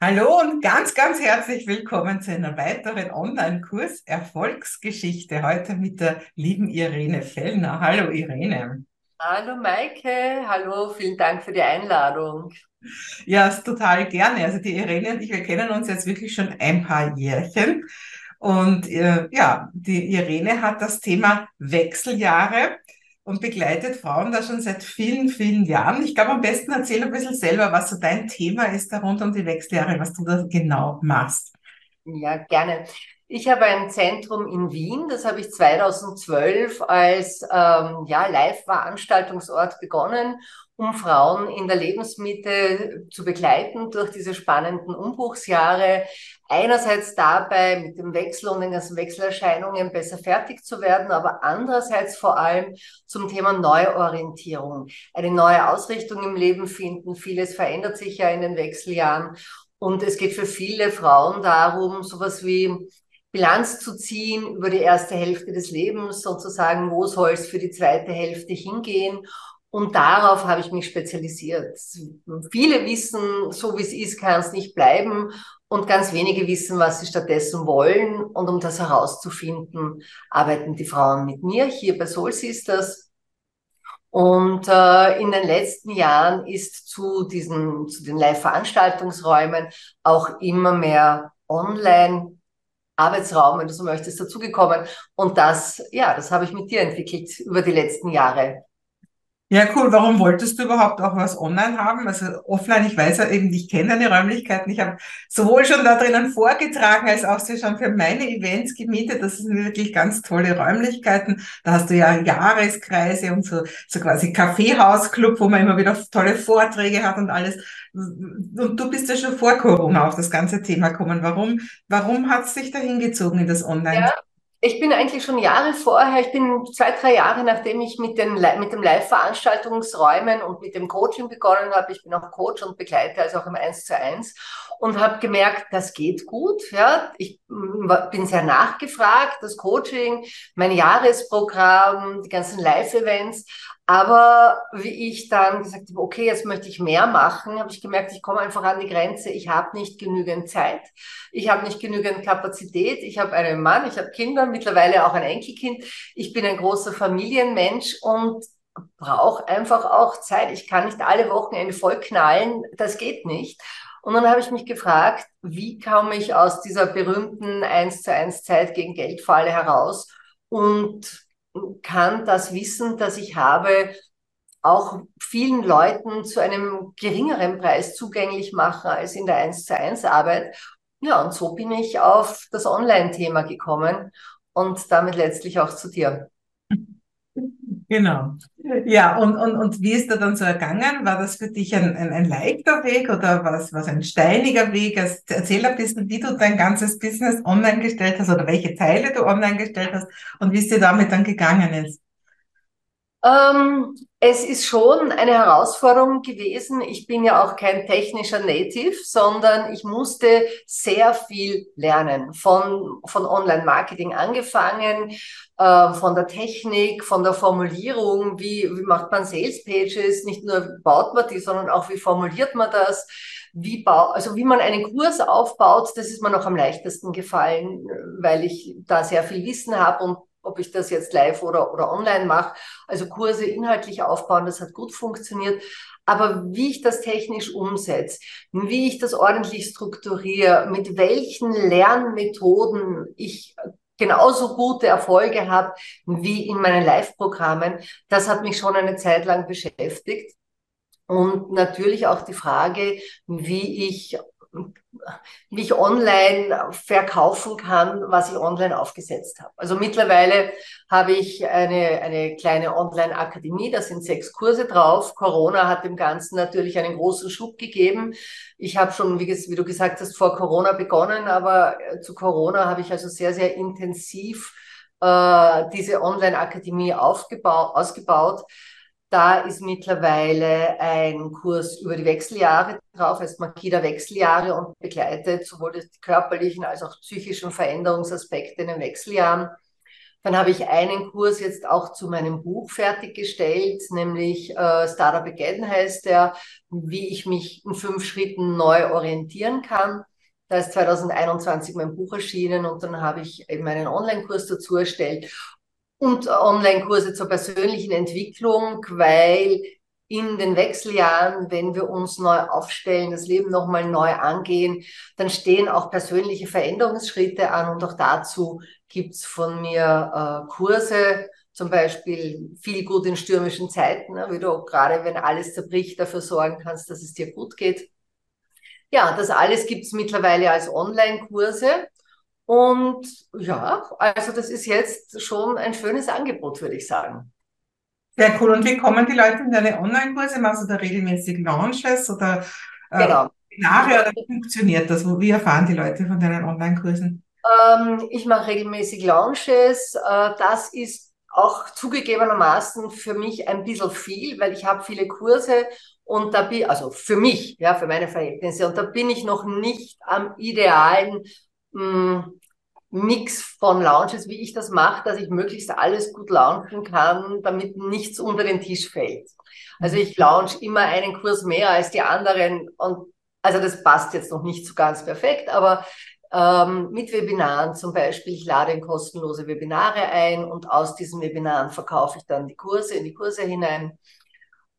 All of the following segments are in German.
Hallo und ganz, ganz herzlich willkommen zu einer weiteren Online-Kurs Erfolgsgeschichte. Heute mit der lieben Irene Fellner. Hallo Irene. Hallo Maike, hallo, vielen Dank für die Einladung. Ja, total gerne. Also die Irene und ich, wir kennen uns jetzt wirklich schon ein paar Jährchen. Und äh, ja, die Irene hat das Thema Wechseljahre und begleitet Frauen da schon seit vielen, vielen Jahren. Ich glaube, am besten erzähl ein bisschen selber, was so dein Thema ist da rund um die Wechseljahre, was du da genau machst. Ja, gerne. Ich habe ein Zentrum in Wien, das habe ich 2012 als ähm, ja, Live-Veranstaltungsort begonnen, um Frauen in der Lebensmitte zu begleiten durch diese spannenden Umbruchsjahre. Einerseits dabei mit dem Wechsel und den ganzen Wechselerscheinungen besser fertig zu werden, aber andererseits vor allem zum Thema Neuorientierung, eine neue Ausrichtung im Leben finden. Vieles verändert sich ja in den Wechseljahren. Und es geht für viele Frauen darum, sowas wie Bilanz zu ziehen über die erste Hälfte des Lebens, sozusagen, wo soll es für die zweite Hälfte hingehen. Und darauf habe ich mich spezialisiert. Viele wissen, so wie es ist, kann es nicht bleiben. Und ganz wenige wissen, was sie stattdessen wollen. Und um das herauszufinden, arbeiten die Frauen mit mir hier bei Soul Sisters. Und äh, in den letzten Jahren ist zu diesen, zu den Live-Veranstaltungsräumen auch immer mehr online Arbeitsraum, wenn du so möchtest, dazugekommen. Und das, ja, das habe ich mit dir entwickelt über die letzten Jahre. Ja, cool. Warum wolltest du überhaupt auch was online haben? Also offline, ich weiß ja eben, ich kenne deine Räumlichkeiten. Ich habe sowohl schon da drinnen vorgetragen, als auch sie schon für meine Events gemietet. Das sind wirklich ganz tolle Räumlichkeiten. Da hast du ja Jahreskreise und so, so quasi Kaffeehausclub, wo man immer wieder tolle Vorträge hat und alles. Und du bist ja schon vor Corona auf das ganze Thema gekommen. Warum, warum hat es dich da hingezogen in das Online? Ja. Ich bin eigentlich schon Jahre vorher, ich bin zwei, drei Jahre, nachdem ich mit, den, mit dem Live-Veranstaltungsräumen und mit dem Coaching begonnen habe, ich bin auch Coach und begleite also auch im 1 zu 1 und habe gemerkt, das geht gut. Ja, ich bin sehr nachgefragt, das Coaching, mein Jahresprogramm, die ganzen Live-Events. Aber wie ich dann gesagt habe, okay, jetzt möchte ich mehr machen, habe ich gemerkt, ich komme einfach an die Grenze. Ich habe nicht genügend Zeit, ich habe nicht genügend Kapazität. Ich habe einen Mann, ich habe Kinder, mittlerweile auch ein Enkelkind. Ich bin ein großer Familienmensch und brauche einfach auch Zeit. Ich kann nicht alle Wochenende voll knallen, das geht nicht. Und dann habe ich mich gefragt, wie komme ich aus dieser berühmten 1 zu 1 Zeit gegen Geldfalle heraus und kann das Wissen, das ich habe, auch vielen Leuten zu einem geringeren Preis zugänglich machen als in der 1 zu 1 Arbeit. Ja, und so bin ich auf das Online-Thema gekommen und damit letztlich auch zu dir. Genau. Ja, und, und, und wie ist da dann so ergangen? War das für dich ein, ein, ein leichter Weg oder war es, ein steiniger Weg? Erzähl ein bisschen, wie du dein ganzes Business online gestellt hast oder welche Teile du online gestellt hast und wie es dir damit dann gegangen ist. Ähm, es ist schon eine Herausforderung gewesen. Ich bin ja auch kein technischer Native, sondern ich musste sehr viel lernen. Von, von Online-Marketing angefangen, äh, von der Technik, von der Formulierung, wie, wie macht man Sales-Pages, nicht nur baut man die, sondern auch wie formuliert man das, wie bau, also wie man einen Kurs aufbaut, das ist mir noch am leichtesten gefallen, weil ich da sehr viel Wissen habe und ich das jetzt live oder, oder online mache. Also Kurse inhaltlich aufbauen, das hat gut funktioniert. Aber wie ich das technisch umsetze, wie ich das ordentlich strukturiere, mit welchen Lernmethoden ich genauso gute Erfolge habe wie in meinen Live-Programmen, das hat mich schon eine Zeit lang beschäftigt. Und natürlich auch die Frage, wie ich wie ich online verkaufen kann, was ich online aufgesetzt habe. Also mittlerweile habe ich eine, eine kleine Online-Akademie, da sind sechs Kurse drauf. Corona hat dem Ganzen natürlich einen großen Schub gegeben. Ich habe schon, wie, wie du gesagt hast, vor Corona begonnen, aber äh, zu Corona habe ich also sehr, sehr intensiv äh, diese Online-Akademie ausgebaut. Da ist mittlerweile ein Kurs über die Wechseljahre drauf, heißt Makida Wechseljahre und begleitet sowohl die körperlichen als auch psychischen Veränderungsaspekte in den Wechseljahren. Dann habe ich einen Kurs jetzt auch zu meinem Buch fertiggestellt, nämlich äh, Startup Again heißt der, wie ich mich in fünf Schritten neu orientieren kann. Da ist 2021 mein Buch erschienen und dann habe ich eben einen Online-Kurs dazu erstellt und Online-Kurse zur persönlichen Entwicklung, weil in den Wechseljahren, wenn wir uns neu aufstellen, das Leben nochmal neu angehen, dann stehen auch persönliche Veränderungsschritte an und auch dazu gibt's von mir äh, Kurse, zum Beispiel viel gut in stürmischen Zeiten, ne, wie du gerade, wenn alles zerbricht, dafür sorgen kannst, dass es dir gut geht. Ja, das alles gibt's mittlerweile als Online-Kurse. Und ja, also das ist jetzt schon ein schönes Angebot, würde ich sagen. Sehr cool. Und wie kommen die Leute in deine Online-Kurse? Machst du da regelmäßig Launches oder äh, genau. Oder wie funktioniert das? Wie erfahren die Leute von deinen Online-Kursen? Ähm, ich mache regelmäßig Launches. Äh, das ist auch zugegebenermaßen für mich ein bisschen viel, weil ich habe viele Kurse und da bin, also für mich, ja, für meine Verhältnisse, und da bin ich noch nicht am idealen mh, hm, Mix von Launches, wie ich das mache, dass ich möglichst alles gut launchen kann, damit nichts unter den Tisch fällt. Also ich launch immer einen Kurs mehr als die anderen und also das passt jetzt noch nicht so ganz perfekt, aber ähm, mit Webinaren zum Beispiel, ich lade in kostenlose Webinare ein und aus diesen Webinaren verkaufe ich dann die Kurse in die Kurse hinein.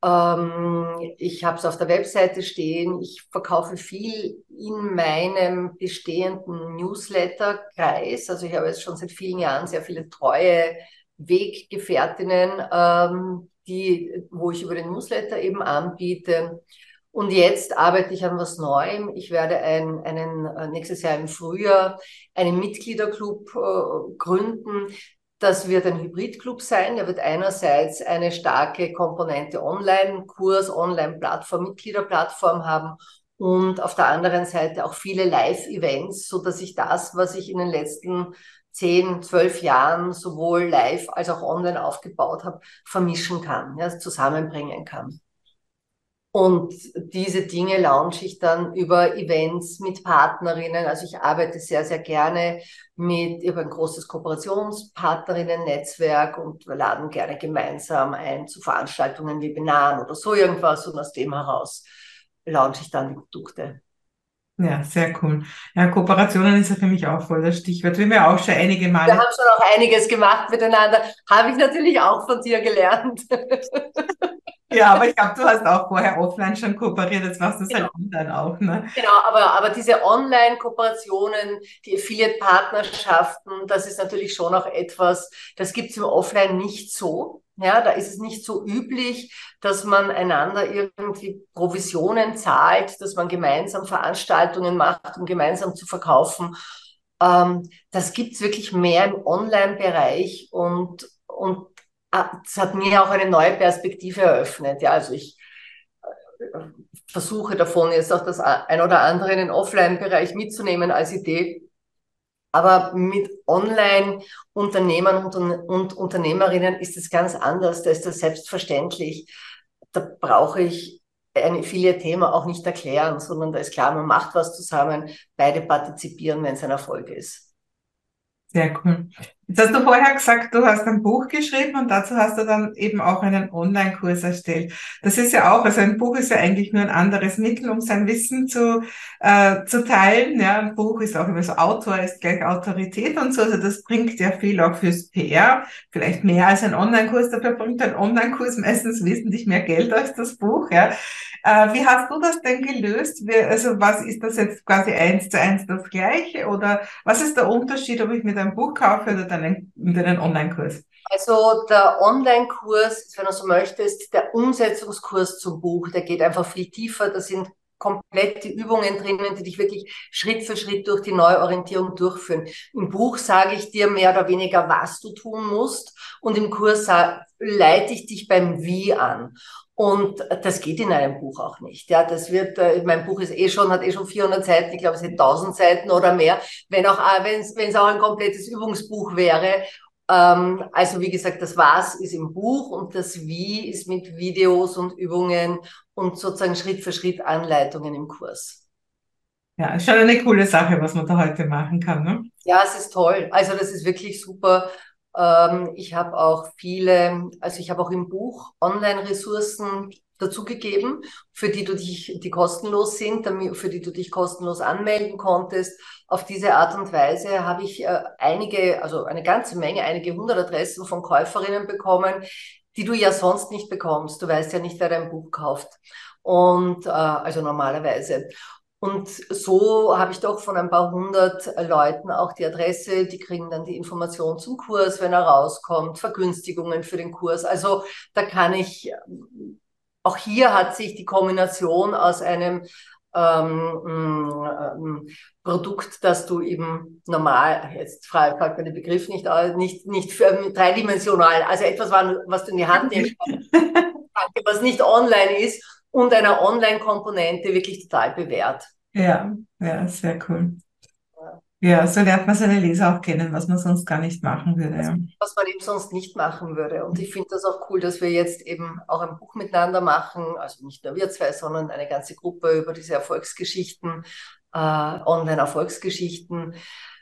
Ähm, ich habe es auf der Webseite stehen. Ich verkaufe viel in meinem bestehenden Newsletter-Kreis. Also ich habe jetzt schon seit vielen Jahren sehr viele treue Weggefährtinnen, ähm, die, wo ich über den Newsletter eben anbiete. Und jetzt arbeite ich an was Neuem. Ich werde ein, einen, äh, nächstes Jahr im Frühjahr einen Mitgliederclub äh, gründen, das wird ein Hybridclub sein. Er wird einerseits eine starke Komponente Online-Kurs, Online-Plattform, Mitgliederplattform haben und auf der anderen Seite auch viele Live-Events, so dass ich das, was ich in den letzten zehn, zwölf Jahren sowohl live als auch online aufgebaut habe, vermischen kann, ja, zusammenbringen kann. Und diese Dinge launche ich dann über Events mit Partnerinnen. Also ich arbeite sehr, sehr gerne mit über ein großes Kooperationspartnerinnen-Netzwerk und wir laden gerne gemeinsam ein zu Veranstaltungen, Webinaren oder so irgendwas. Und aus dem heraus launche ich dann die Produkte. Ja, sehr cool. Ja, Kooperationen ist ja für mich auch voll das Stichwort. Wir haben ja auch schon einige Male. Wir haben schon auch einiges gemacht miteinander. Habe ich natürlich auch von dir gelernt. Ja, aber ich glaube, du hast auch vorher offline schon kooperiert, jetzt machst du es halt genau. halt online auch, ne? Genau, aber, aber diese Online-Kooperationen, die Affiliate-Partnerschaften, das ist natürlich schon auch etwas, das gibt's im Offline nicht so. Ja, da ist es nicht so üblich, dass man einander irgendwie Provisionen zahlt, dass man gemeinsam Veranstaltungen macht, um gemeinsam zu verkaufen. Ähm, das gibt's wirklich mehr im Online-Bereich und, und es hat mir auch eine neue Perspektive eröffnet. Ja, also ich äh, versuche davon jetzt auch das ein oder andere in den Offline-Bereich mitzunehmen als Idee. Aber mit Online-Unternehmern und, Unternehmerinnen ist es ganz anders. Da ist das selbstverständlich. Da brauche ich ein Affiliate-Thema auch nicht erklären, sondern da ist klar, man macht was zusammen, beide partizipieren, wenn es ein Erfolg ist. Sehr cool. Jetzt hast du vorher gesagt, du hast ein Buch geschrieben und dazu hast du dann eben auch einen Online-Kurs erstellt. Das ist ja auch, also ein Buch ist ja eigentlich nur ein anderes Mittel, um sein Wissen zu, äh, zu teilen. Ja, ein Buch ist auch immer so Autor, ist gleich Autorität und so. Also das bringt ja viel auch fürs PR. Vielleicht mehr als ein Online-Kurs. Dafür bringt ein Online-Kurs meistens wesentlich mehr Geld als das Buch. Ja. Äh, wie hast du das denn gelöst? Wie, also was ist das jetzt quasi eins zu eins das Gleiche oder was ist der Unterschied, ob ich mit einem Buch kaufe oder dann deinen, deinen Online-Kurs? Also der Online-Kurs, wenn du so möchtest, der Umsetzungskurs zum Buch, der geht einfach viel tiefer. Da sind komplette Übungen drinnen, die dich wirklich Schritt für Schritt durch die Neuorientierung durchführen. Im Buch sage ich dir mehr oder weniger, was du tun musst und im Kurs leite ich dich beim Wie an. Und das geht in einem Buch auch nicht. Ja, das wird, äh, mein Buch ist eh schon, hat eh schon 400 Seiten, ich glaube, es hat 1000 Seiten oder mehr, wenn auch, äh, wenn es auch ein komplettes Übungsbuch wäre. Ähm, also wie gesagt, das Was ist im Buch und das Wie ist mit Videos und Übungen und sozusagen Schritt für Schritt Anleitungen im Kurs. Ja, ist schon eine coole Sache, was man da heute machen kann. Ne? Ja, es ist toll. Also das ist wirklich super. Ähm, ich habe auch viele, also ich habe auch im Buch Online-Ressourcen dazugegeben, für die du dich, die kostenlos sind, für die du dich kostenlos anmelden konntest. Auf diese Art und Weise habe ich äh, einige, also eine ganze Menge, einige hundert Adressen von Käuferinnen bekommen, die du ja sonst nicht bekommst. Du weißt ja nicht, wer dein Buch kauft. Und äh, also normalerweise. Und so habe ich doch von ein paar hundert Leuten auch die Adresse, die kriegen dann die Information zum Kurs, wenn er rauskommt, Vergünstigungen für den Kurs. Also da kann ich, auch hier hat sich die Kombination aus einem ähm, ähm, Produkt, das du eben normal, jetzt fragt man den Begriff nicht, nicht, nicht für, dreidimensional, also etwas, was du in die Hand nimmst, was nicht online ist und einer Online-Komponente wirklich total bewährt. Ja, ja, sehr cool. Ja, so lernt man seine Leser auch kennen, was man sonst gar nicht machen würde. Ja. Was man eben sonst nicht machen würde. Und ich finde das auch cool, dass wir jetzt eben auch ein Buch miteinander machen, also nicht nur wir zwei, sondern eine ganze Gruppe über diese Erfolgsgeschichten, äh, Online-Erfolgsgeschichten,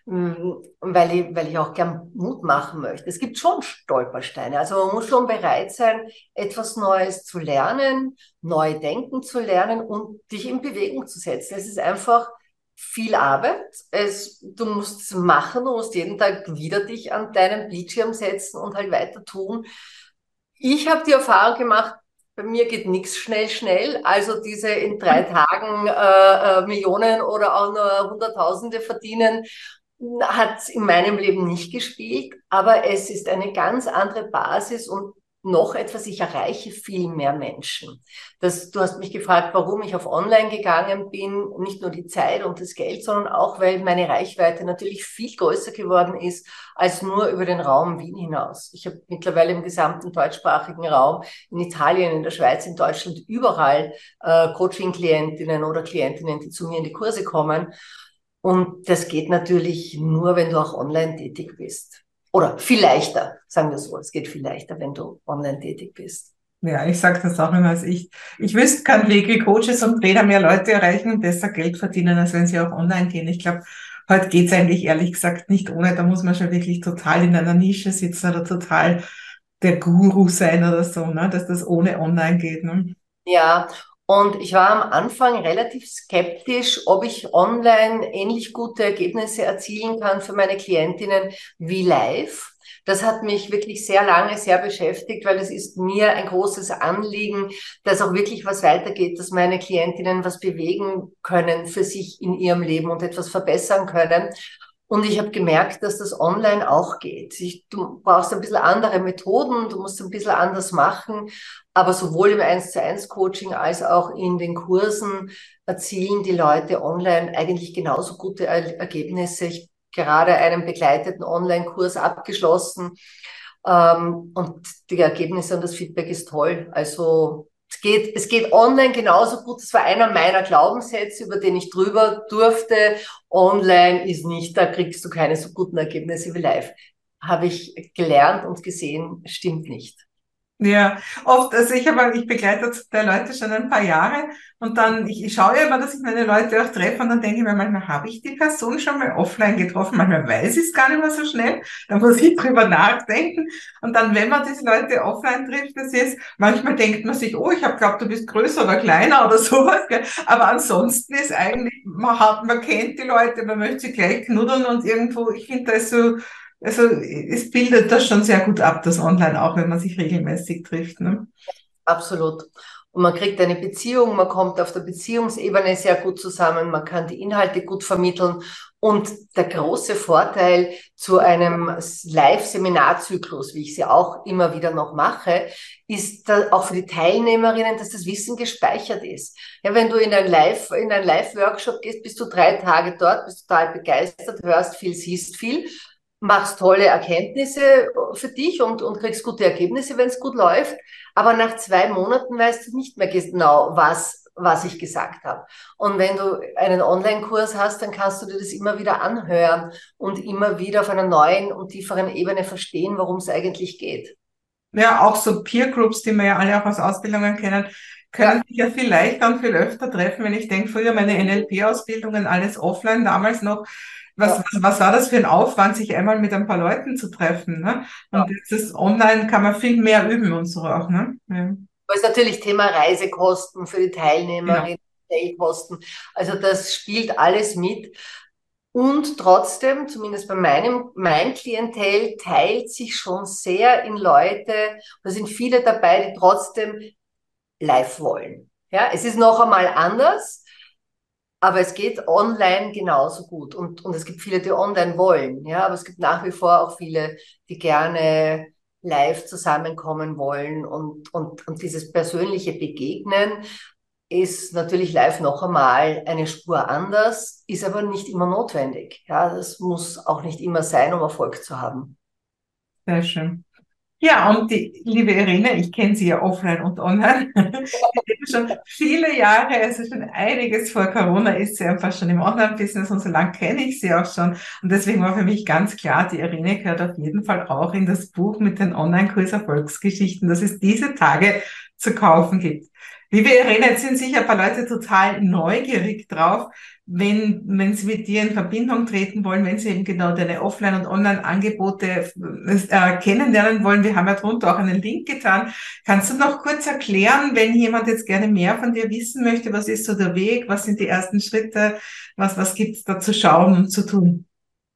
Mm, weil ich, weil ich auch gern Mut machen möchte. Es gibt schon Stolpersteine. Also man muss schon bereit sein, etwas Neues zu lernen, neu denken zu lernen und dich in Bewegung zu setzen. Es ist einfach viel Arbeit. Es, du musst es machen, du musst jeden Tag wieder dich an deinen Bildschirm setzen und halt weiter tun. Ich habe die Erfahrung gemacht, bei mir geht nichts schnell, schnell. Also diese in drei Tagen äh, äh, Millionen oder auch nur Hunderttausende verdienen hat in meinem Leben nicht gespielt, aber es ist eine ganz andere Basis und noch etwas, ich erreiche viel mehr Menschen. Das, du hast mich gefragt, warum ich auf Online gegangen bin, nicht nur die Zeit und das Geld, sondern auch, weil meine Reichweite natürlich viel größer geworden ist als nur über den Raum Wien hinaus. Ich habe mittlerweile im gesamten deutschsprachigen Raum, in Italien, in der Schweiz, in Deutschland, überall äh, Coaching-Klientinnen oder Klientinnen, die zu mir in die Kurse kommen. Und das geht natürlich nur, wenn du auch online tätig bist. Oder viel leichter, sagen wir so. Es geht viel leichter, wenn du online tätig bist. Ja, ich sage das auch immer. Also ich, ich wüsste, kann Weg wie Coaches und Trainer mehr Leute erreichen und besser Geld verdienen, als wenn sie auch online gehen. Ich glaube, heute geht's eigentlich ehrlich gesagt nicht ohne. Da muss man schon wirklich total in einer Nische sitzen oder total der Guru sein oder so, ne? dass das ohne online geht. Ne? Ja, und ich war am Anfang relativ skeptisch, ob ich online ähnlich gute Ergebnisse erzielen kann für meine Klientinnen wie live. Das hat mich wirklich sehr lange sehr beschäftigt, weil es ist mir ein großes Anliegen, dass auch wirklich was weitergeht, dass meine Klientinnen was bewegen können für sich in ihrem Leben und etwas verbessern können. Und ich habe gemerkt, dass das online auch geht. Ich, du brauchst ein bisschen andere Methoden, du musst ein bisschen anders machen, aber sowohl im 1 zu 1 Coaching als auch in den Kursen erzielen die Leute online eigentlich genauso gute Ergebnisse. Ich gerade einen begleiteten Online-Kurs abgeschlossen ähm, und die Ergebnisse und das Feedback ist toll. Also es geht, es geht online genauso gut. Das war einer meiner Glaubenssätze, über den ich drüber durfte. Online ist nicht, da kriegst du keine so guten Ergebnisse wie live. Habe ich gelernt und gesehen, stimmt nicht. Ja, oft, also ich habe, ich begleite der Leute schon ein paar Jahre und dann, ich, ich schaue immer, dass ich meine Leute auch treffe und dann denke ich mir, manchmal habe ich die Person schon mal offline getroffen, manchmal weiß ich es gar nicht mehr so schnell, dann muss ich drüber nachdenken und dann, wenn man diese Leute offline trifft, das ist, manchmal denkt man sich, oh, ich habe glaubt, du bist größer oder kleiner oder sowas, gell? aber ansonsten ist eigentlich, man hat, man kennt die Leute, man möchte sie gleich knuddeln und irgendwo, ich finde das so, also es bildet das schon sehr gut ab, das Online, auch wenn man sich regelmäßig trifft. Ne? Absolut. Und man kriegt eine Beziehung, man kommt auf der Beziehungsebene sehr gut zusammen, man kann die Inhalte gut vermitteln. Und der große Vorteil zu einem Live-Seminarzyklus, wie ich sie auch immer wieder noch mache, ist auch für die Teilnehmerinnen, dass das Wissen gespeichert ist. Ja, wenn du in ein Live, in ein Live-Workshop gehst, bist du drei Tage dort, bist total begeistert, hörst viel, siehst viel machst tolle Erkenntnisse für dich und, und kriegst gute Ergebnisse, wenn es gut läuft. Aber nach zwei Monaten weißt du nicht mehr genau, was, was ich gesagt habe. Und wenn du einen Online-Kurs hast, dann kannst du dir das immer wieder anhören und immer wieder auf einer neuen und tieferen Ebene verstehen, worum es eigentlich geht. Ja, auch so Peer Groups, die wir ja alle auch aus Ausbildungen kennen, können sich ja viel leichter und viel öfter treffen, wenn ich denke, früher meine NLP-Ausbildungen alles offline, damals noch was, ja. was, was war das für ein Aufwand, sich einmal mit ein paar Leuten zu treffen? Ne? Und ja. jetzt ist online kann man viel mehr üben und so auch. Ne? Ja. Das ist natürlich Thema Reisekosten für die Teilnehmerinnen, Hotelkosten. Also das spielt alles mit. Und trotzdem, zumindest bei meinem, mein Klientel teilt sich schon sehr in Leute, da sind viele dabei, die trotzdem live wollen. Ja, es ist noch einmal anders. Aber es geht online genauso gut. Und, und es gibt viele, die online wollen. Ja, aber es gibt nach wie vor auch viele, die gerne live zusammenkommen wollen. Und, und, und dieses persönliche Begegnen ist natürlich live noch einmal eine Spur anders, ist aber nicht immer notwendig. Ja, das muss auch nicht immer sein, um Erfolg zu haben. Sehr schön. Ja, und die liebe Irene, ich kenne sie ja offline und online. schon viele Jahre, also schon einiges vor Corona ist sie einfach schon im Online-Business und so lange kenne ich sie auch schon. Und deswegen war für mich ganz klar, die Irene gehört auf jeden Fall auch in das Buch mit den Online-Kurs-Erfolgsgeschichten, dass es diese Tage zu kaufen gibt. Liebe Irene, jetzt sind sicher ein paar Leute total neugierig drauf, wenn, wenn sie mit dir in Verbindung treten wollen, wenn sie eben genau deine Offline- und Online-Angebote äh, kennenlernen wollen. Wir haben ja drunter auch einen Link getan. Kannst du noch kurz erklären, wenn jemand jetzt gerne mehr von dir wissen möchte, was ist so der Weg, was sind die ersten Schritte, was, was gibt's da zu schauen und zu tun?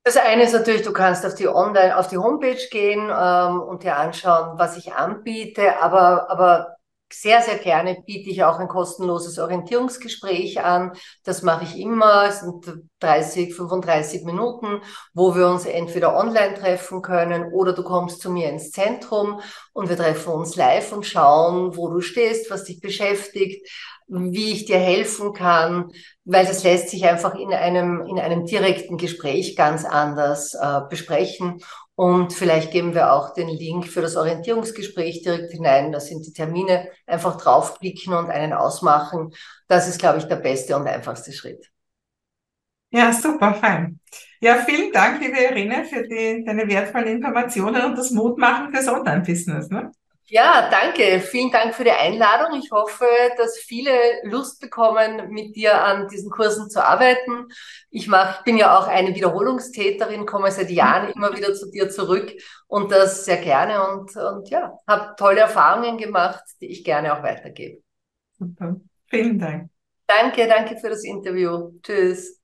Das eine ist natürlich, du kannst auf die Online, auf die Homepage gehen ähm, und dir anschauen, was ich anbiete, aber, aber sehr, sehr gerne biete ich auch ein kostenloses Orientierungsgespräch an. Das mache ich immer. Es sind 30, 35 Minuten, wo wir uns entweder online treffen können oder du kommst zu mir ins Zentrum und wir treffen uns live und schauen, wo du stehst, was dich beschäftigt, wie ich dir helfen kann, weil das lässt sich einfach in einem, in einem direkten Gespräch ganz anders äh, besprechen. Und vielleicht geben wir auch den Link für das Orientierungsgespräch direkt hinein. Da sind die Termine. Einfach draufklicken und einen ausmachen. Das ist, glaube ich, der beste und einfachste Schritt. Ja, super, fein. Ja, vielen Dank, liebe Irene, für die, deine wertvollen Informationen und das Mutmachen fürs Online-Business. Ne? Ja, danke. Vielen Dank für die Einladung. Ich hoffe, dass viele Lust bekommen, mit dir an diesen Kursen zu arbeiten. Ich mach, bin ja auch eine Wiederholungstäterin, komme seit Jahren immer wieder zu dir zurück und das sehr gerne und, und ja, habe tolle Erfahrungen gemacht, die ich gerne auch weitergebe. Super. Vielen Dank. Danke, danke für das Interview. Tschüss.